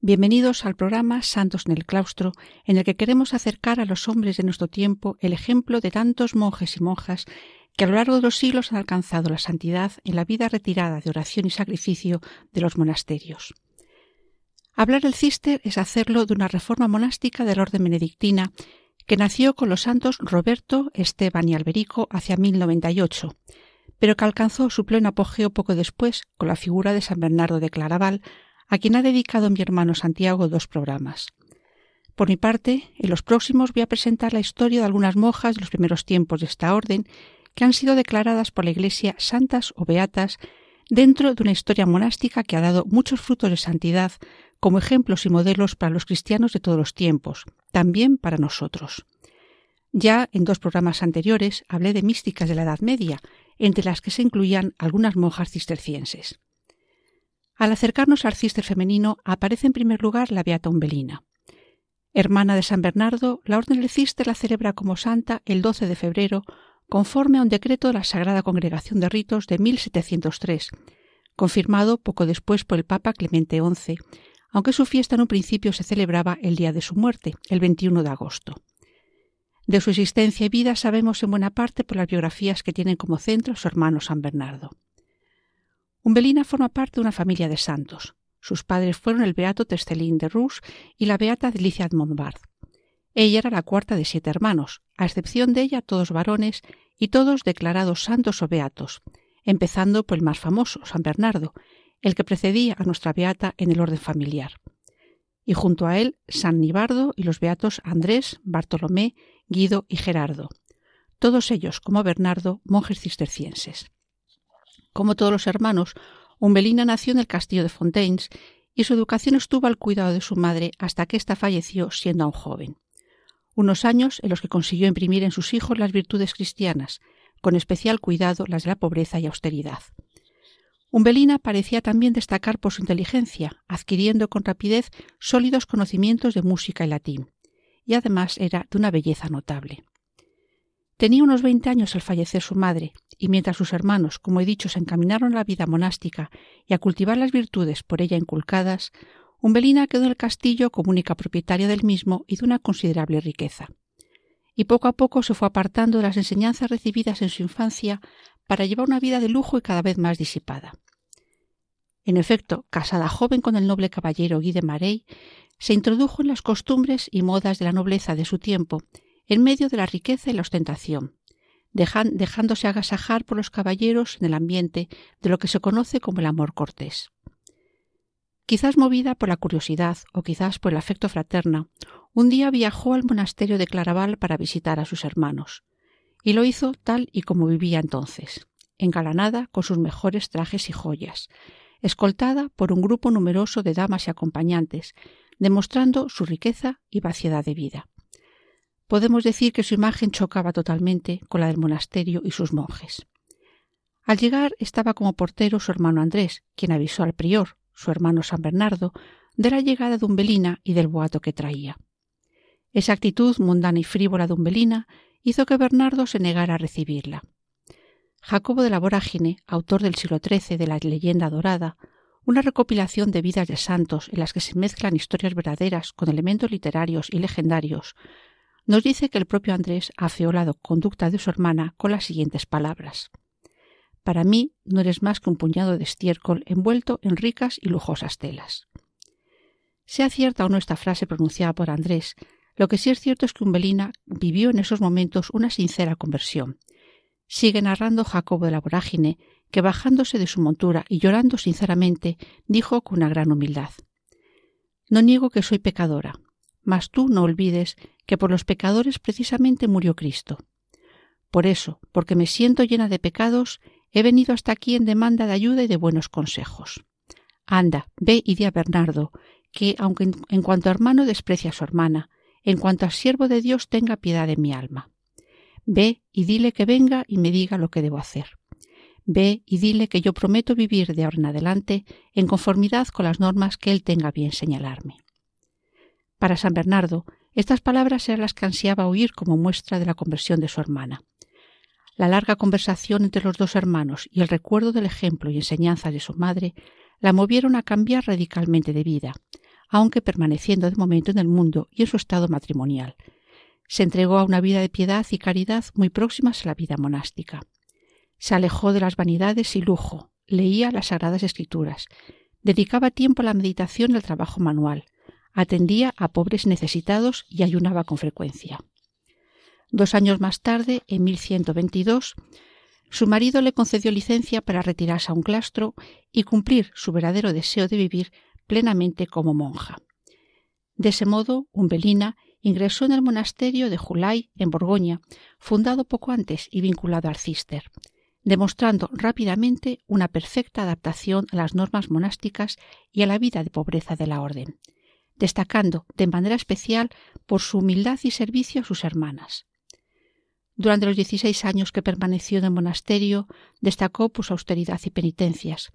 bienvenidos al programa Santos en el Claustro, en el que queremos acercar a los hombres de nuestro tiempo el ejemplo de tantos monjes y monjas que a lo largo de los siglos han alcanzado la santidad en la vida retirada de oración y sacrificio de los monasterios. Hablar del cister es hacerlo de una reforma monástica del orden benedictina que nació con los santos Roberto, Esteban y Alberico hacia 1098 pero que alcanzó su pleno apogeo poco después con la figura de San Bernardo de Claraval, a quien ha dedicado mi hermano Santiago dos programas. Por mi parte, en los próximos voy a presentar la historia de algunas monjas de los primeros tiempos de esta orden, que han sido declaradas por la Iglesia santas o beatas dentro de una historia monástica que ha dado muchos frutos de santidad como ejemplos y modelos para los cristianos de todos los tiempos, también para nosotros. Ya en dos programas anteriores hablé de místicas de la Edad Media entre las que se incluían algunas monjas cistercienses. Al acercarnos al cister femenino aparece en primer lugar la Beata Umbelina. Hermana de San Bernardo, la Orden del Cister la celebra como santa el 12 de febrero, conforme a un decreto de la Sagrada Congregación de Ritos de 1703, confirmado poco después por el Papa Clemente XI, aunque su fiesta en un principio se celebraba el día de su muerte, el 21 de agosto. De su existencia y vida sabemos en buena parte por las biografías que tienen como centro su hermano San Bernardo. Umbelina forma parte de una familia de santos. Sus padres fueron el beato Testelín de Rus y la beata Delicia de Montbard. Ella era la cuarta de siete hermanos, a excepción de ella todos varones y todos declarados santos o beatos, empezando por el más famoso, San Bernardo, el que precedía a nuestra beata en el orden familiar. Y junto a él, San Nibardo y los beatos Andrés, Bartolomé Guido y Gerardo, todos ellos, como Bernardo, monjes cistercienses. Como todos los hermanos, Umbelina nació en el castillo de Fontaines y su educación estuvo al cuidado de su madre hasta que ésta falleció siendo aún joven. Unos años en los que consiguió imprimir en sus hijos las virtudes cristianas, con especial cuidado las de la pobreza y austeridad. Umbelina parecía también destacar por su inteligencia, adquiriendo con rapidez sólidos conocimientos de música y latín y además era de una belleza notable. Tenía unos veinte años al fallecer su madre, y mientras sus hermanos, como he dicho, se encaminaron a la vida monástica y a cultivar las virtudes por ella inculcadas, Umbelina quedó en el castillo como única propietaria del mismo y de una considerable riqueza. Y poco a poco se fue apartando de las enseñanzas recibidas en su infancia para llevar una vida de lujo y cada vez más disipada. En efecto, casada joven con el noble caballero Guy de Marey, se introdujo en las costumbres y modas de la nobleza de su tiempo, en medio de la riqueza y la ostentación, dejándose agasajar por los caballeros en el ambiente de lo que se conoce como el amor cortés. Quizás movida por la curiosidad o quizás por el afecto fraterno, un día viajó al monasterio de Claraval para visitar a sus hermanos, y lo hizo tal y como vivía entonces, engalanada con sus mejores trajes y joyas, escoltada por un grupo numeroso de damas y acompañantes, demostrando su riqueza y vaciedad de vida. Podemos decir que su imagen chocaba totalmente con la del monasterio y sus monjes. Al llegar estaba como portero su hermano Andrés, quien avisó al prior, su hermano San Bernardo, de la llegada de Umbelina y del boato que traía. Esa actitud mundana y frívola de Umbelina hizo que Bernardo se negara a recibirla. Jacobo de la Vorágine, autor del siglo XIII de la leyenda dorada, una recopilación de vidas de santos en las que se mezclan historias verdaderas con elementos literarios y legendarios, nos dice que el propio Andrés afeó la conducta de su hermana con las siguientes palabras. Para mí no eres más que un puñado de estiércol envuelto en ricas y lujosas telas. Sea cierta o no esta frase pronunciada por Andrés, lo que sí es cierto es que Umbelina vivió en esos momentos una sincera conversión. Sigue narrando Jacobo de la Vorágine que bajándose de su montura y llorando sinceramente, dijo con una gran humildad No niego que soy pecadora, mas tú no olvides que por los pecadores precisamente murió Cristo. Por eso, porque me siento llena de pecados, he venido hasta aquí en demanda de ayuda y de buenos consejos. Anda, ve y di a Bernardo, que, aunque en, cuanto a hermano desprecia a su hermana, en cuanto al siervo de Dios tenga piedad de mi alma. Ve y dile que venga y me diga lo que debo hacer. Ve y dile que yo prometo vivir de ahora en adelante en conformidad con las normas que él tenga bien señalarme. Para San Bernardo, estas palabras eran las que ansiaba oír como muestra de la conversión de su hermana. La larga conversación entre los dos hermanos y el recuerdo del ejemplo y enseñanza de su madre la movieron a cambiar radicalmente de vida, aunque permaneciendo de momento en el mundo y en su estado matrimonial. Se entregó a una vida de piedad y caridad muy próximas a la vida monástica. Se alejó de las vanidades y lujo, leía las sagradas escrituras, dedicaba tiempo a la meditación y al trabajo manual, atendía a pobres necesitados y ayunaba con frecuencia. Dos años más tarde, en 1122, su marido le concedió licencia para retirarse a un claustro y cumplir su verdadero deseo de vivir plenamente como monja. De ese modo, Umbelina ingresó en el monasterio de Julay, en Borgoña, fundado poco antes y vinculado al cister, demostrando rápidamente una perfecta adaptación a las normas monásticas y a la vida de pobreza de la orden, destacando de manera especial por su humildad y servicio a sus hermanas. Durante los dieciséis años que permaneció en el monasterio, destacó por su austeridad y penitencias,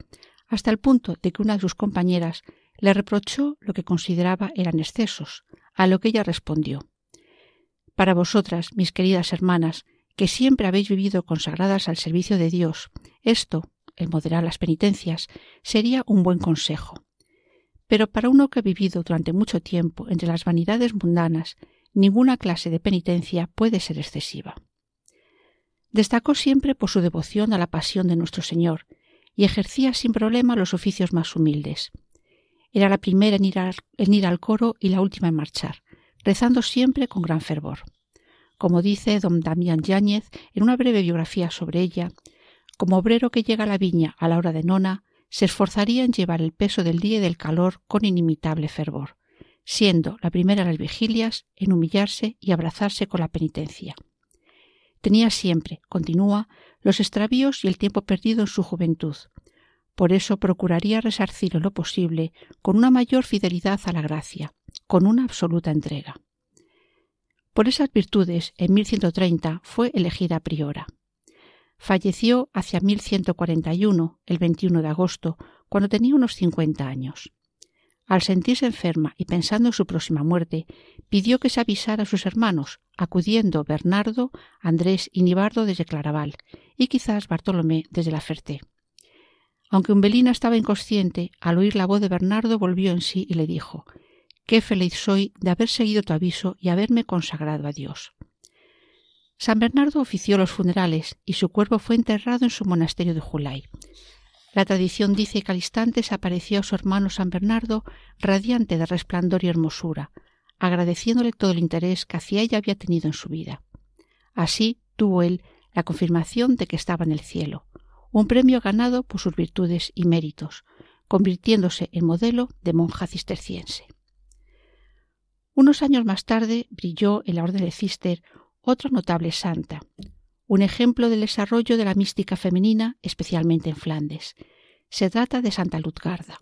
hasta el punto de que una de sus compañeras le reprochó lo que consideraba eran excesos, a lo que ella respondió Para vosotras, mis queridas hermanas, que siempre habéis vivido consagradas al servicio de Dios, esto, el moderar las penitencias, sería un buen consejo. Pero para uno que ha vivido durante mucho tiempo entre las vanidades mundanas, ninguna clase de penitencia puede ser excesiva. Destacó siempre por su devoción a la pasión de nuestro Señor y ejercía sin problema los oficios más humildes. Era la primera en ir, al, coro y la última en marchar, rezando siempre con gran fervor. Como dice don Damián Yáñez en una breve biografía sobre ella, como obrero que llega a la viña a la hora de nona, se esforzaría en llevar el peso del día y del calor con inimitable fervor, siendo la primera las vigilias en humillarse y abrazarse con la penitencia. Tenía siempre, continúa, los extravíos y el tiempo perdido en su juventud. Por eso procuraría resarcir en lo posible con una mayor fidelidad a la gracia, con una absoluta entrega. Por esas virtudes, en 1130 fue elegida priora. Falleció hacia 1141, el 21 de agosto, cuando tenía unos 50 años. Al sentirse enferma y pensando en su próxima muerte, pidió que se avisara a sus hermanos, acudiendo Bernardo, Andrés y Nibardo desde Claraval, y quizás Bartolomé desde la Ferté. Aunque Umbelina estaba inconsciente, al oír la voz de Bernardo volvió en sí y le dijo Qué feliz soy de haber seguido tu aviso y haberme consagrado a Dios. San Bernardo ofició los funerales y su cuerpo fue enterrado en su monasterio de Julay. La tradición dice que al instante se apareció a su hermano San Bernardo radiante de resplandor y hermosura, agradeciéndole todo el interés que hacia ella había tenido en su vida. Así tuvo él la confirmación de que estaba en el cielo, un premio ganado por sus virtudes y méritos, convirtiéndose en modelo de monja cisterciense. Unos años más tarde brilló en la orden de Cister otra notable santa, un ejemplo del desarrollo de la mística femenina, especialmente en Flandes. Se trata de Santa Lutgarda,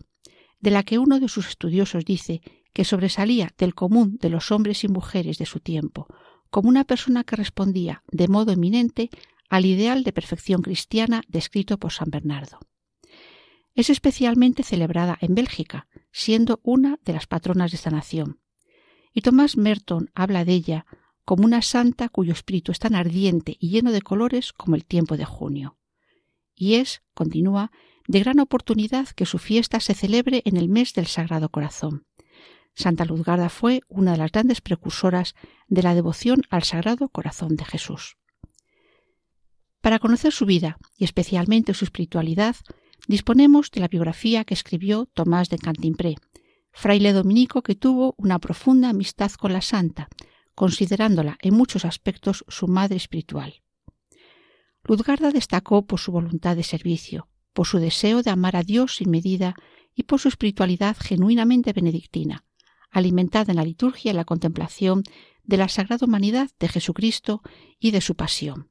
de la que uno de sus estudiosos dice que sobresalía del común de los hombres y mujeres de su tiempo, como una persona que respondía de modo eminente al ideal de perfección cristiana descrito por San Bernardo. Es especialmente celebrada en Bélgica, siendo una de las patronas de esta nación. Y Tomás Merton habla de ella como una santa cuyo espíritu es tan ardiente y lleno de colores como el tiempo de junio. Y es, continúa, de gran oportunidad que su fiesta se celebre en el mes del Sagrado Corazón. Santa Luzgarda fue una de las grandes precursoras de la devoción al Sagrado Corazón de Jesús. Para conocer su vida y especialmente su espiritualidad, disponemos de la biografía que escribió Tomás de Cantimpré, fraile dominico que tuvo una profunda amistad con la santa, considerándola en muchos aspectos su madre espiritual. Luzgarda destacó por su voluntad de servicio, por su deseo de amar a Dios sin medida y por su espiritualidad genuinamente benedictina, alimentada en la liturgia y la contemplación de la sagrada humanidad de Jesucristo y de su pasión.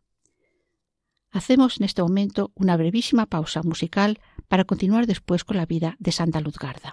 Hacemos en este momento una brevísima pausa musical para continuar después con la vida de Santa Luzgarda.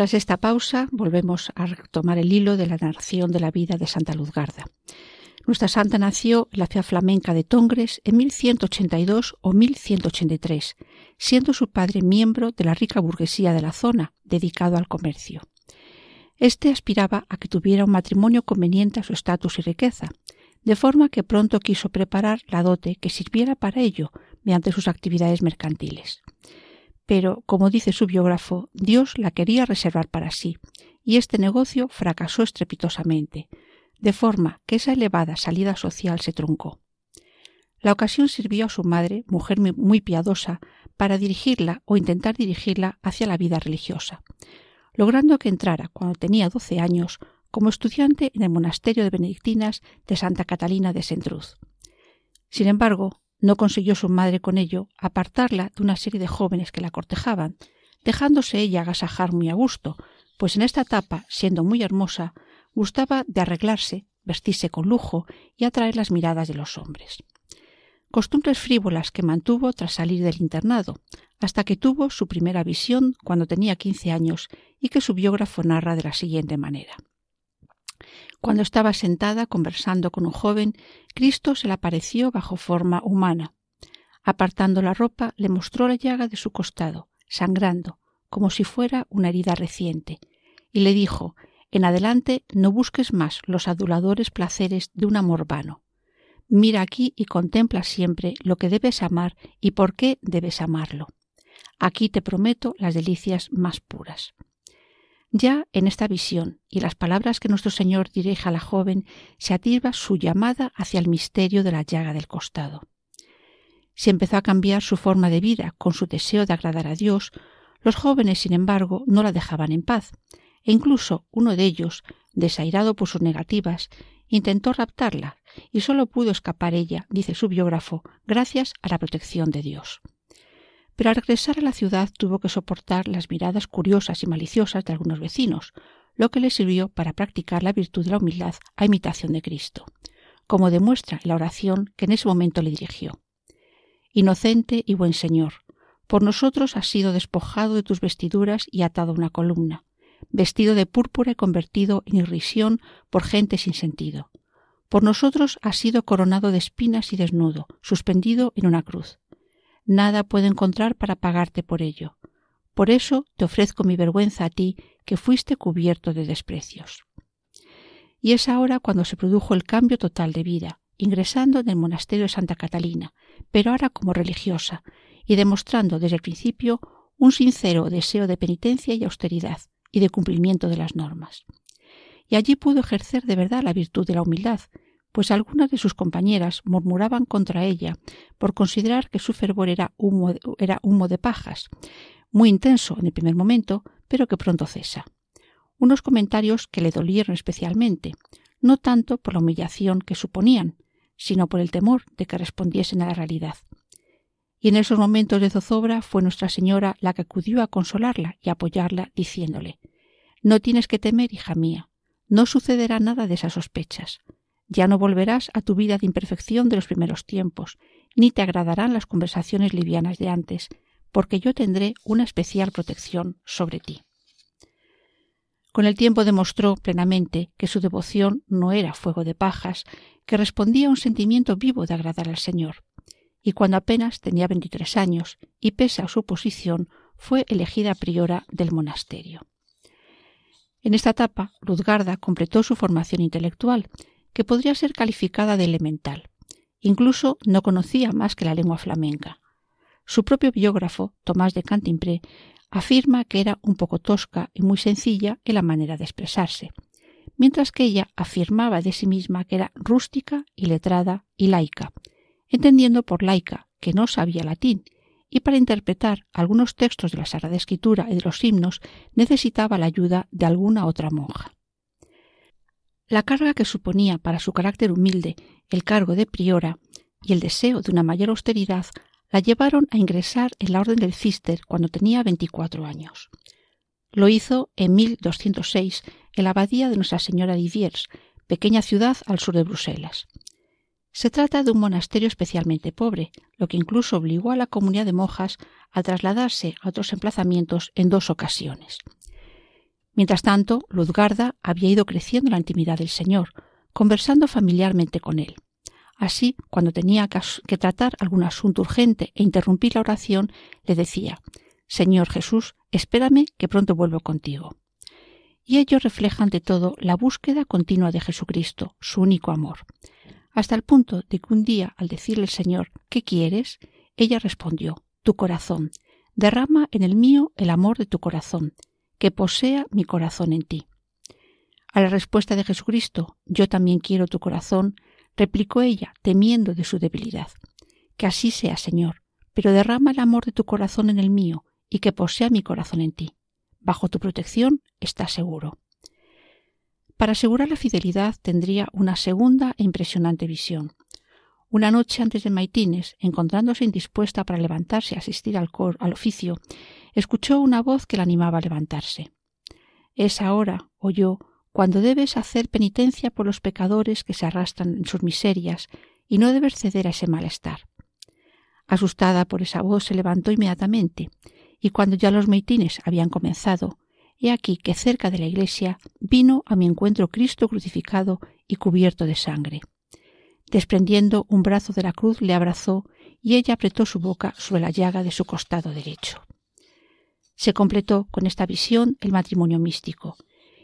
Tras esta pausa, volvemos a retomar el hilo de la narración de la vida de Santa Luzgarda. Nuestra santa nació en la ciudad flamenca de Tongres en 1182 o 1183, siendo su padre miembro de la rica burguesía de la zona, dedicado al comercio. Este aspiraba a que tuviera un matrimonio conveniente a su estatus y riqueza, de forma que pronto quiso preparar la dote que sirviera para ello mediante sus actividades mercantiles. Pero, como dice su biógrafo, Dios la quería reservar para sí, y este negocio fracasó estrepitosamente, de forma que esa elevada salida social se truncó. La ocasión sirvió a su madre, mujer muy piadosa, para dirigirla o intentar dirigirla hacia la vida religiosa, logrando que entrara cuando tenía doce años como estudiante en el monasterio de benedictinas de Santa Catalina de Sentruz. Sin embargo, no consiguió su madre con ello apartarla de una serie de jóvenes que la cortejaban, dejándose ella agasajar muy a gusto, pues en esta etapa, siendo muy hermosa, gustaba de arreglarse, vestirse con lujo y atraer las miradas de los hombres. Costumbres frívolas que mantuvo tras salir del internado, hasta que tuvo su primera visión cuando tenía quince años y que su biógrafo narra de la siguiente manera. Cuando estaba sentada conversando con un joven, Cristo se le apareció bajo forma humana. Apartando la ropa, le mostró la llaga de su costado, sangrando, como si fuera una herida reciente, y le dijo En adelante no busques más los aduladores placeres de un amor vano. Mira aquí y contempla siempre lo que debes amar y por qué debes amarlo. Aquí te prometo las delicias más puras. Ya en esta visión y las palabras que nuestro Señor dirige a la joven se ativa su llamada hacia el misterio de la llaga del costado. Si empezó a cambiar su forma de vida con su deseo de agradar a Dios, los jóvenes, sin embargo, no la dejaban en paz, e incluso uno de ellos, desairado por sus negativas, intentó raptarla, y sólo pudo escapar ella, dice su biógrafo, gracias a la protección de Dios pero al regresar a la ciudad tuvo que soportar las miradas curiosas y maliciosas de algunos vecinos, lo que le sirvió para practicar la virtud de la humildad a imitación de Cristo, como demuestra la oración que en ese momento le dirigió. Inocente y buen Señor, por nosotros has sido despojado de tus vestiduras y atado a una columna, vestido de púrpura y convertido en irrisión por gente sin sentido. Por nosotros has sido coronado de espinas y desnudo, suspendido en una cruz nada puedo encontrar para pagarte por ello. Por eso te ofrezco mi vergüenza a ti, que fuiste cubierto de desprecios. Y es ahora cuando se produjo el cambio total de vida, ingresando en el monasterio de Santa Catalina, pero ahora como religiosa, y demostrando desde el principio un sincero deseo de penitencia y austeridad, y de cumplimiento de las normas. Y allí pudo ejercer de verdad la virtud de la humildad, pues algunas de sus compañeras murmuraban contra ella por considerar que su fervor era humo, era humo de pajas, muy intenso en el primer momento, pero que pronto cesa. Unos comentarios que le dolieron especialmente, no tanto por la humillación que suponían, sino por el temor de que respondiesen a la realidad. Y en esos momentos de zozobra fue Nuestra Señora la que acudió a consolarla y apoyarla, diciéndole No tienes que temer, hija mía, no sucederá nada de esas sospechas. Ya no volverás a tu vida de imperfección de los primeros tiempos, ni te agradarán las conversaciones livianas de antes, porque yo tendré una especial protección sobre ti. Con el tiempo demostró plenamente que su devoción no era fuego de pajas, que respondía a un sentimiento vivo de agradar al Señor. Y cuando apenas tenía veintitrés años, y pese a su posición, fue elegida priora del monasterio. En esta etapa, Luzgarda completó su formación intelectual que podría ser calificada de elemental. Incluso no conocía más que la lengua flamenca. Su propio biógrafo, Tomás de Cantimpré, afirma que era un poco tosca y muy sencilla en la manera de expresarse, mientras que ella afirmaba de sí misma que era rústica y letrada y laica, entendiendo por laica que no sabía latín y para interpretar algunos textos de la Sagrada Escritura y de los himnos necesitaba la ayuda de alguna otra monja. La carga que suponía para su carácter humilde el cargo de priora y el deseo de una mayor austeridad la llevaron a ingresar en la Orden del Cister cuando tenía veinticuatro años. Lo hizo en 1206 en la abadía de Nuestra Señora de Iviers, pequeña ciudad al sur de Bruselas. Se trata de un monasterio especialmente pobre, lo que incluso obligó a la comunidad de monjas a trasladarse a otros emplazamientos en dos ocasiones. Mientras tanto, Luzgarda había ido creciendo en la intimidad del Señor, conversando familiarmente con él. Así, cuando tenía que tratar algún asunto urgente e interrumpir la oración, le decía Señor Jesús, espérame que pronto vuelvo contigo. Y ello refleja ante todo la búsqueda continua de Jesucristo, su único amor, hasta el punto de que un día, al decirle al Señor ¿Qué quieres? ella respondió Tu corazón. Derrama en el mío el amor de tu corazón, que posea mi corazón en ti. A la respuesta de Jesucristo Yo también quiero tu corazón, replicó ella, temiendo de su debilidad. Que así sea, Señor, pero derrama el amor de tu corazón en el mío, y que posea mi corazón en ti. Bajo tu protección estás seguro. Para asegurar la fidelidad tendría una segunda e impresionante visión. Una noche antes de Maitines, encontrándose indispuesta para levantarse y asistir al, al oficio, escuchó una voz que la animaba a levantarse. Es ahora, oyó, cuando debes hacer penitencia por los pecadores que se arrastran en sus miserias y no debes ceder a ese malestar. Asustada por esa voz se levantó inmediatamente, y cuando ya los maitines habían comenzado, He aquí que cerca de la iglesia vino a mi encuentro Cristo crucificado y cubierto de sangre. Desprendiendo un brazo de la cruz le abrazó y ella apretó su boca sobre la llaga de su costado derecho. Se completó con esta visión el matrimonio místico,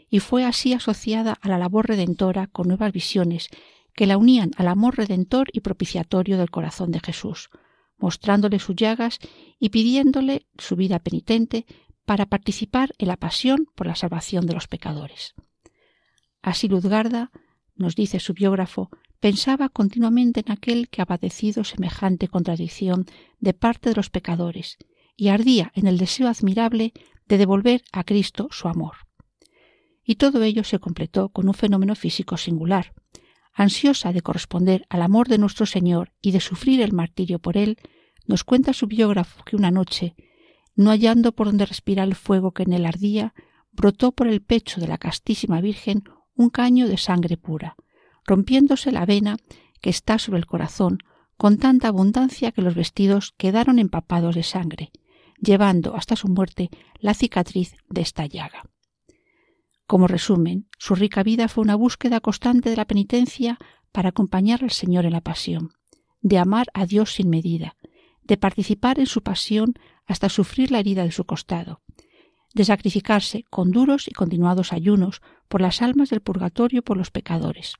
y fue así asociada a la labor redentora con nuevas visiones que la unían al amor redentor y propiciatorio del corazón de Jesús, mostrándole sus llagas y pidiéndole su vida penitente para participar en la pasión por la salvación de los pecadores. Así Luzgarda, nos dice su biógrafo, pensaba continuamente en aquel que ha padecido semejante contradicción de parte de los pecadores y ardía en el deseo admirable de devolver a Cristo su amor. Y todo ello se completó con un fenómeno físico singular. Ansiosa de corresponder al amor de nuestro Señor y de sufrir el martirio por él, nos cuenta su biógrafo que una noche, no hallando por donde respirar el fuego que en él ardía, brotó por el pecho de la castísima Virgen un caño de sangre pura, rompiéndose la vena que está sobre el corazón con tanta abundancia que los vestidos quedaron empapados de sangre, llevando hasta su muerte la cicatriz de esta llaga. Como resumen, su rica vida fue una búsqueda constante de la penitencia para acompañar al Señor en la pasión, de amar a Dios sin medida, de participar en su pasión hasta sufrir la herida de su costado, de sacrificarse con duros y continuados ayunos por las almas del purgatorio por los pecadores,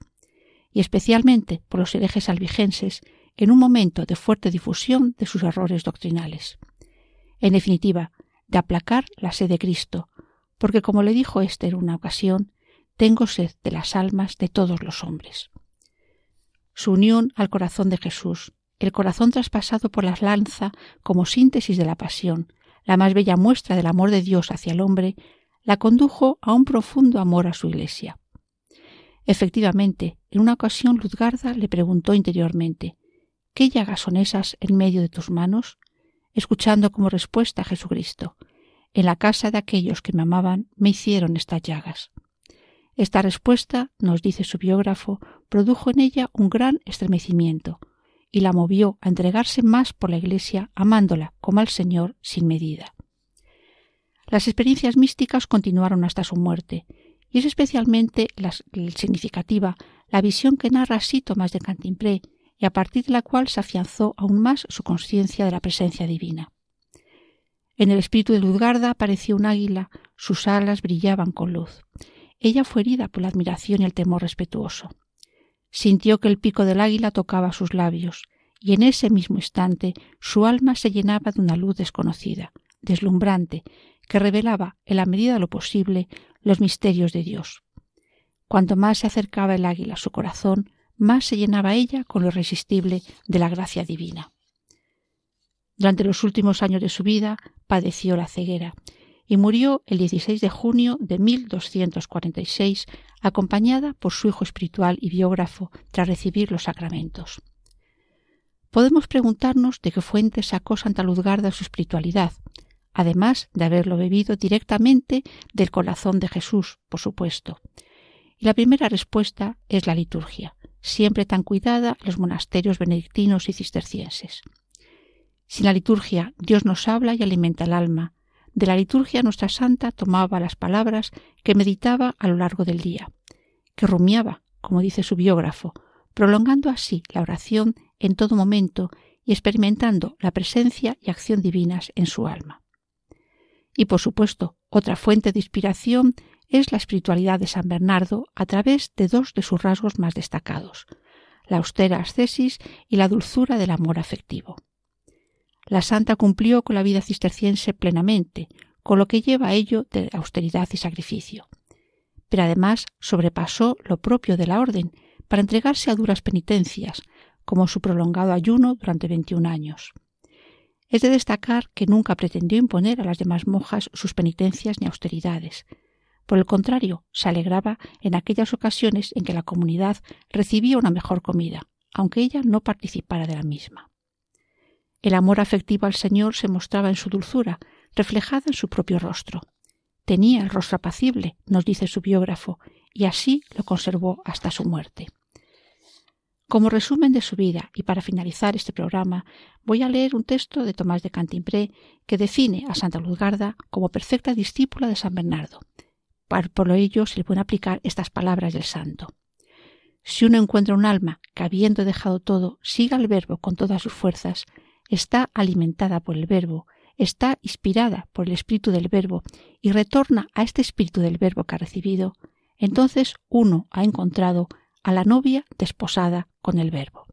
y especialmente por los herejes albigenses en un momento de fuerte difusión de sus errores doctrinales. En definitiva, de aplacar la sed de Cristo, porque como le dijo Esther una ocasión, tengo sed de las almas de todos los hombres. Su unión al corazón de Jesús, el corazón traspasado por la lanza como síntesis de la pasión, la más bella muestra del amor de Dios hacia el hombre, la condujo a un profundo amor a su iglesia. Efectivamente, en una ocasión Luzgarda le preguntó interiormente ¿Qué llagas son esas en medio de tus manos? escuchando como respuesta a Jesucristo En la casa de aquellos que me amaban me hicieron estas llagas. Esta respuesta, nos dice su biógrafo, produjo en ella un gran estremecimiento, y la movió a entregarse más por la Iglesia, amándola como al Señor sin medida. Las experiencias místicas continuaron hasta su muerte, y es especialmente significativa la visión que narra así Tomás de Cantimpré, y a partir de la cual se afianzó aún más su conciencia de la presencia divina. En el espíritu de Luzgarda apareció un águila, sus alas brillaban con luz. Ella fue herida por la admiración y el temor respetuoso. Sintió que el pico del águila tocaba sus labios, y en ese mismo instante su alma se llenaba de una luz desconocida, deslumbrante, que revelaba, en la medida de lo posible, los misterios de Dios. Cuanto más se acercaba el águila a su corazón, más se llenaba ella con lo irresistible de la gracia divina. Durante los últimos años de su vida padeció la ceguera, y murió el 16 de junio de 1246, acompañada por su hijo espiritual y biógrafo tras recibir los sacramentos. Podemos preguntarnos de qué fuente sacó Santa Luzgarda su espiritualidad, además de haberlo bebido directamente del corazón de Jesús, por supuesto. Y la primera respuesta es la liturgia, siempre tan cuidada en los monasterios benedictinos y cistercienses. Sin la liturgia, Dios nos habla y alimenta el alma, De la liturgia nuestra santa tomaba las palabras que meditaba a lo largo del día, que rumiaba, como dice su biógrafo, prolongando así la oración en todo momento y experimentando la presencia y acción divinas en su alma. Y por supuesto, otra fuente de inspiración es la espiritualidad de San Bernardo a través de dos de sus rasgos más destacados, la austera ascesis y la dulzura del amor afectivo. La santa cumplió con la vida cisterciense plenamente, con lo que lleva a ello de austeridad y sacrificio. Pero además sobrepasó lo propio de la orden para entregarse a duras penitencias, como su prolongado ayuno durante 21 años. Es de destacar que nunca pretendió imponer a las demás monjas sus penitencias ni austeridades. Por el contrario, se alegraba en aquellas ocasiones en que la comunidad recibía una mejor comida, aunque ella no participara de la misma. El amor afectivo al Señor se mostraba en su dulzura, reflejada en su propio rostro. Tenía el rostro apacible, nos dice su biógrafo, y así lo conservó hasta su muerte. Como resumen de su vida y para finalizar este programa, voy a leer un texto de Tomás de Cantimpré que define a Santa Luzgarda como perfecta discípula de San Bernardo. Por ello se le pueden aplicar estas palabras del santo. Si uno encuentra un alma que habiendo dejado todo siga el verbo con todas sus fuerzas, está alimentada por el verbo, está inspirada por el espíritu del verbo y retorna a este espíritu del verbo que ha recibido, entonces uno ha encontrado a la novia desposada con el verbo.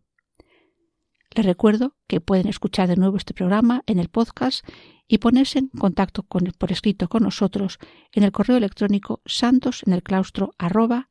Les recuerdo que pueden escuchar de nuevo este programa en el podcast y ponerse en contacto con, por escrito con nosotros en el correo electrónico santos en el claustro arroba